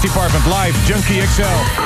Department Live, Junkie XL.